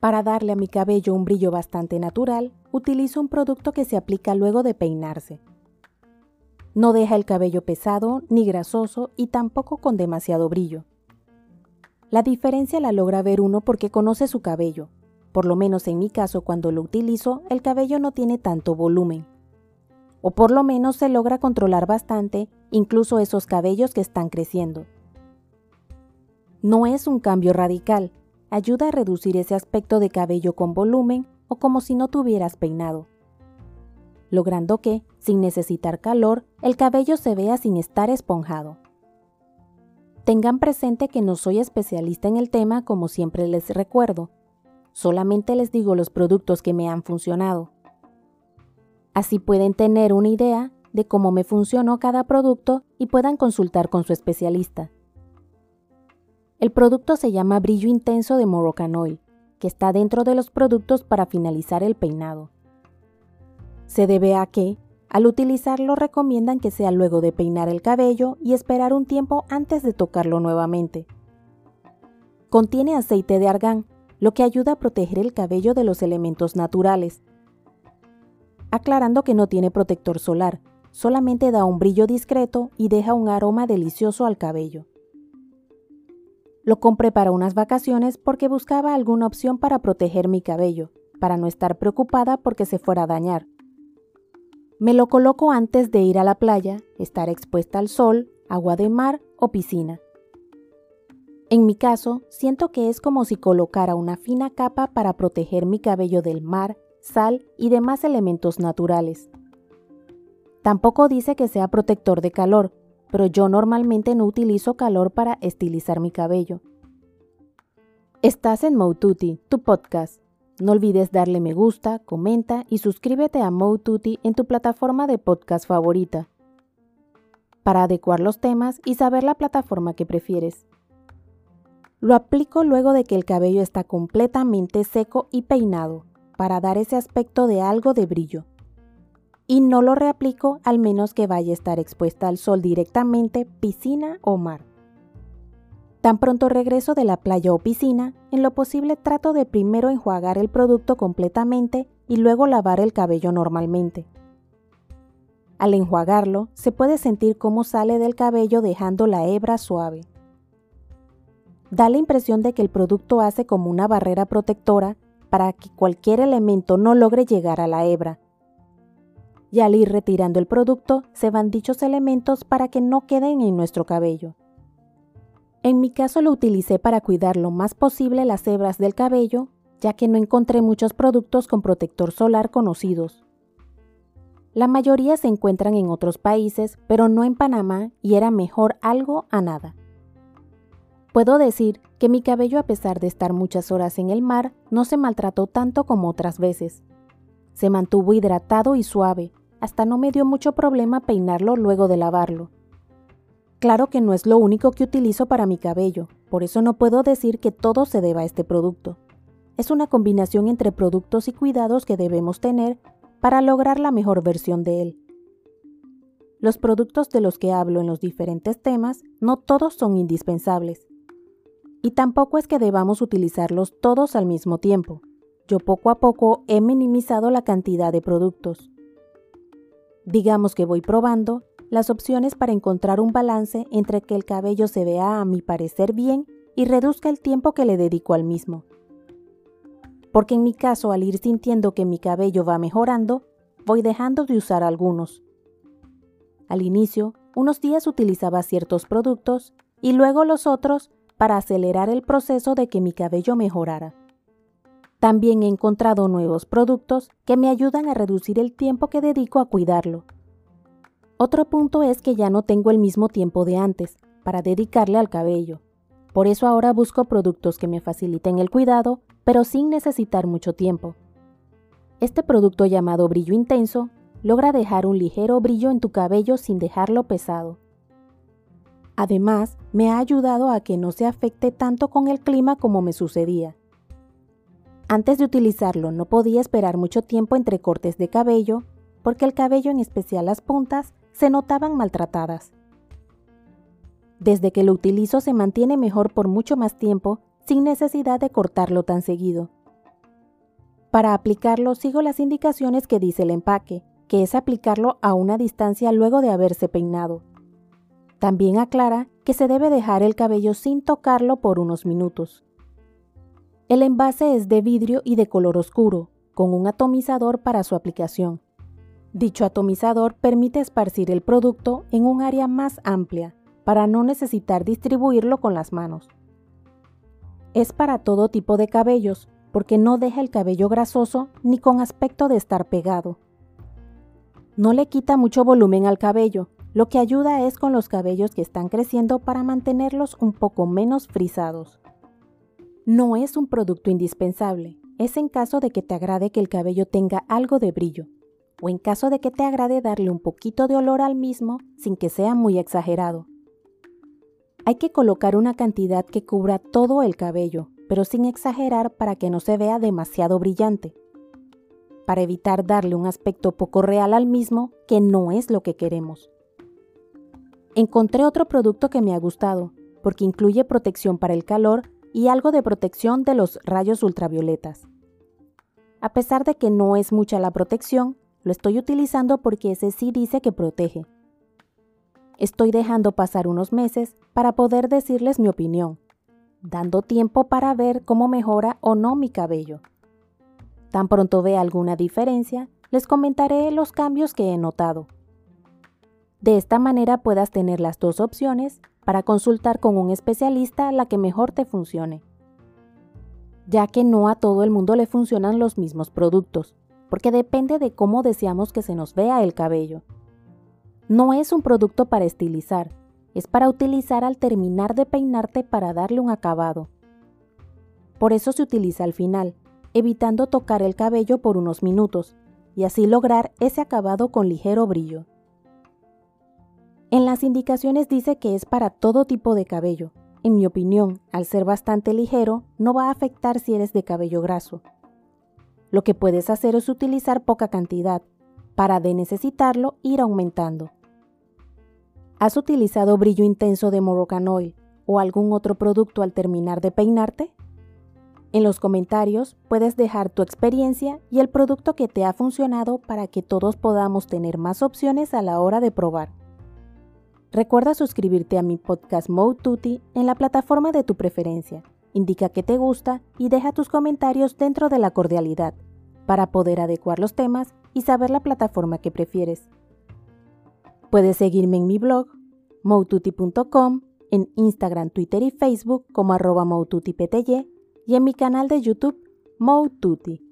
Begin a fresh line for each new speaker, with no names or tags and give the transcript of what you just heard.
Para darle a mi cabello un brillo bastante natural, utilizo un producto que se aplica luego de peinarse. No deja el cabello pesado ni grasoso y tampoco con demasiado brillo. La diferencia la logra ver uno porque conoce su cabello. Por lo menos en mi caso cuando lo utilizo, el cabello no tiene tanto volumen. O por lo menos se logra controlar bastante incluso esos cabellos que están creciendo. No es un cambio radical, ayuda a reducir ese aspecto de cabello con volumen o como si no tuvieras peinado, logrando que, sin necesitar calor, el cabello se vea sin estar esponjado. Tengan presente que no soy especialista en el tema como siempre les recuerdo, solamente les digo los productos que me han funcionado. Así pueden tener una idea de cómo me funcionó cada producto y puedan consultar con su especialista. El producto se llama Brillo Intenso de Moroccan Oil, que está dentro de los productos para finalizar el peinado. Se debe a que, al utilizarlo recomiendan que sea luego de peinar el cabello y esperar un tiempo antes de tocarlo nuevamente. Contiene aceite de argán, lo que ayuda a proteger el cabello de los elementos naturales. Aclarando que no tiene protector solar, solamente da un brillo discreto y deja un aroma delicioso al cabello. Lo compré para unas vacaciones porque buscaba alguna opción para proteger mi cabello, para no estar preocupada porque se fuera a dañar. Me lo coloco antes de ir a la playa, estar expuesta al sol, agua de mar o piscina. En mi caso, siento que es como si colocara una fina capa para proteger mi cabello del mar, sal y demás elementos naturales. Tampoco dice que sea protector de calor, pero yo normalmente no utilizo calor para estilizar mi cabello. Estás en Moututi, tu podcast. No olvides darle me gusta, comenta y suscríbete a Moututi en tu plataforma de podcast favorita para adecuar los temas y saber la plataforma que prefieres. Lo aplico luego de que el cabello está completamente seco y peinado, para dar ese aspecto de algo de brillo y no lo reaplico al menos que vaya a estar expuesta al sol directamente, piscina o mar. Tan pronto regreso de la playa o piscina, en lo posible trato de primero enjuagar el producto completamente y luego lavar el cabello normalmente. Al enjuagarlo, se puede sentir cómo sale del cabello dejando la hebra suave. Da la impresión de que el producto hace como una barrera protectora para que cualquier elemento no logre llegar a la hebra, y al ir retirando el producto se van dichos elementos para que no queden en nuestro cabello. En mi caso lo utilicé para cuidar lo más posible las hebras del cabello, ya que no encontré muchos productos con protector solar conocidos. La mayoría se encuentran en otros países, pero no en Panamá y era mejor algo a nada. Puedo decir que mi cabello a pesar de estar muchas horas en el mar no se maltrató tanto como otras veces. Se mantuvo hidratado y suave, hasta no me dio mucho problema peinarlo luego de lavarlo. Claro que no es lo único que utilizo para mi cabello, por eso no puedo decir que todo se deba a este producto. Es una combinación entre productos y cuidados que debemos tener para lograr la mejor versión de él. Los productos de los que hablo en los diferentes temas no todos son indispensables. Y tampoco es que debamos utilizarlos todos al mismo tiempo. Yo poco a poco he minimizado la cantidad de productos. Digamos que voy probando las opciones para encontrar un balance entre que el cabello se vea a mi parecer bien y reduzca el tiempo que le dedico al mismo. Porque en mi caso, al ir sintiendo que mi cabello va mejorando, voy dejando de usar algunos. Al inicio, unos días utilizaba ciertos productos y luego los otros para acelerar el proceso de que mi cabello mejorara. También he encontrado nuevos productos que me ayudan a reducir el tiempo que dedico a cuidarlo. Otro punto es que ya no tengo el mismo tiempo de antes para dedicarle al cabello. Por eso ahora busco productos que me faciliten el cuidado, pero sin necesitar mucho tiempo. Este producto llamado brillo intenso logra dejar un ligero brillo en tu cabello sin dejarlo pesado. Además, me ha ayudado a que no se afecte tanto con el clima como me sucedía. Antes de utilizarlo no podía esperar mucho tiempo entre cortes de cabello porque el cabello, en especial las puntas, se notaban maltratadas. Desde que lo utilizo se mantiene mejor por mucho más tiempo sin necesidad de cortarlo tan seguido. Para aplicarlo sigo las indicaciones que dice el empaque, que es aplicarlo a una distancia luego de haberse peinado. También aclara que se debe dejar el cabello sin tocarlo por unos minutos. El envase es de vidrio y de color oscuro, con un atomizador para su aplicación. Dicho atomizador permite esparcir el producto en un área más amplia para no necesitar distribuirlo con las manos. Es para todo tipo de cabellos, porque no deja el cabello grasoso ni con aspecto de estar pegado. No le quita mucho volumen al cabello, lo que ayuda es con los cabellos que están creciendo para mantenerlos un poco menos frisados. No es un producto indispensable, es en caso de que te agrade que el cabello tenga algo de brillo, o en caso de que te agrade darle un poquito de olor al mismo sin que sea muy exagerado. Hay que colocar una cantidad que cubra todo el cabello, pero sin exagerar para que no se vea demasiado brillante, para evitar darle un aspecto poco real al mismo que no es lo que queremos. Encontré otro producto que me ha gustado, porque incluye protección para el calor y algo de protección de los rayos ultravioletas. A pesar de que no es mucha la protección, lo estoy utilizando porque ese sí dice que protege. Estoy dejando pasar unos meses para poder decirles mi opinión, dando tiempo para ver cómo mejora o no mi cabello. Tan pronto vea alguna diferencia, les comentaré los cambios que he notado. De esta manera puedas tener las dos opciones para consultar con un especialista la que mejor te funcione. Ya que no a todo el mundo le funcionan los mismos productos, porque depende de cómo deseamos que se nos vea el cabello. No es un producto para estilizar, es para utilizar al terminar de peinarte para darle un acabado. Por eso se utiliza al final, evitando tocar el cabello por unos minutos, y así lograr ese acabado con ligero brillo. En las indicaciones dice que es para todo tipo de cabello. En mi opinión, al ser bastante ligero, no va a afectar si eres de cabello graso. Lo que puedes hacer es utilizar poca cantidad, para de necesitarlo ir aumentando. ¿Has utilizado brillo intenso de Moroccan Oil o algún otro producto al terminar de peinarte? En los comentarios puedes dejar tu experiencia y el producto que te ha funcionado para que todos podamos tener más opciones a la hora de probar. Recuerda suscribirte a mi podcast Mode en la plataforma de tu preferencia. Indica que te gusta y deja tus comentarios dentro de la cordialidad para poder adecuar los temas y saber la plataforma que prefieres. Puedes seguirme en mi blog, moututi.com, en Instagram, Twitter y Facebook como arroba y en mi canal de YouTube, Moututi.